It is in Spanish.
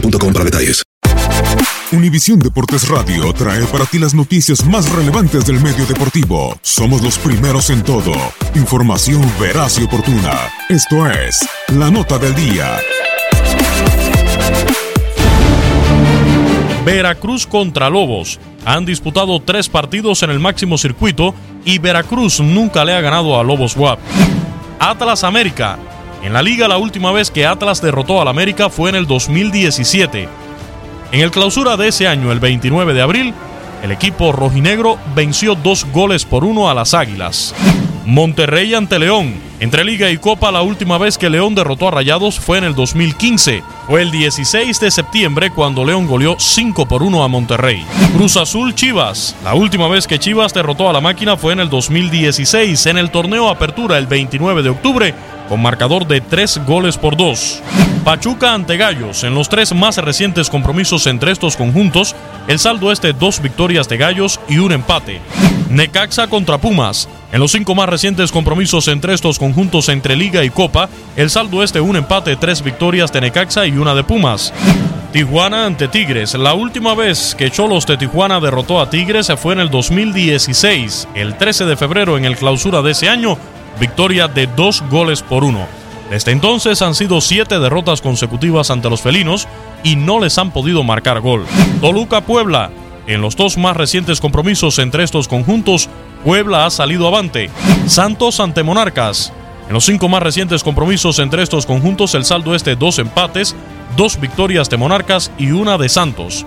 boostmobile.com para detalles. Univisión Deportes Radio trae para ti las noticias más relevantes del medio deportivo. Somos los primeros en todo. Información veraz y oportuna. Esto es La Nota del Día. Veracruz contra Lobos. Han disputado tres partidos en el máximo circuito y Veracruz nunca le ha ganado a Lobos WAP. Atlas América. En la liga la última vez que Atlas derrotó al América fue en el 2017. En el clausura de ese año, el 29 de abril, el equipo rojinegro venció dos goles por uno a las Águilas. Monterrey ante León. Entre Liga y Copa la última vez que León derrotó a Rayados fue en el 2015. Fue el 16 de septiembre cuando León goleó 5 por 1 a Monterrey. Cruz Azul Chivas. La última vez que Chivas derrotó a la máquina fue en el 2016 en el torneo Apertura el 29 de octubre con marcador de 3 goles por 2. Pachuca ante Gallos. En los tres más recientes compromisos entre estos conjuntos, el saldo es de dos victorias de Gallos y un empate. Necaxa contra Pumas. En los cinco más recientes compromisos entre estos conjuntos entre Liga y Copa, el saldo es de un empate, tres victorias de Necaxa y una de Pumas. Tijuana ante Tigres. La última vez que Cholos de Tijuana derrotó a Tigres fue en el 2016, el 13 de febrero en el clausura de ese año, victoria de dos goles por uno. Desde entonces han sido siete derrotas consecutivas ante los felinos y no les han podido marcar gol. Toluca Puebla. En los dos más recientes compromisos entre estos conjuntos, Puebla ha salido avante. Santos ante Monarcas. En los cinco más recientes compromisos entre estos conjuntos, el saldo es de dos empates, dos victorias de Monarcas y una de Santos.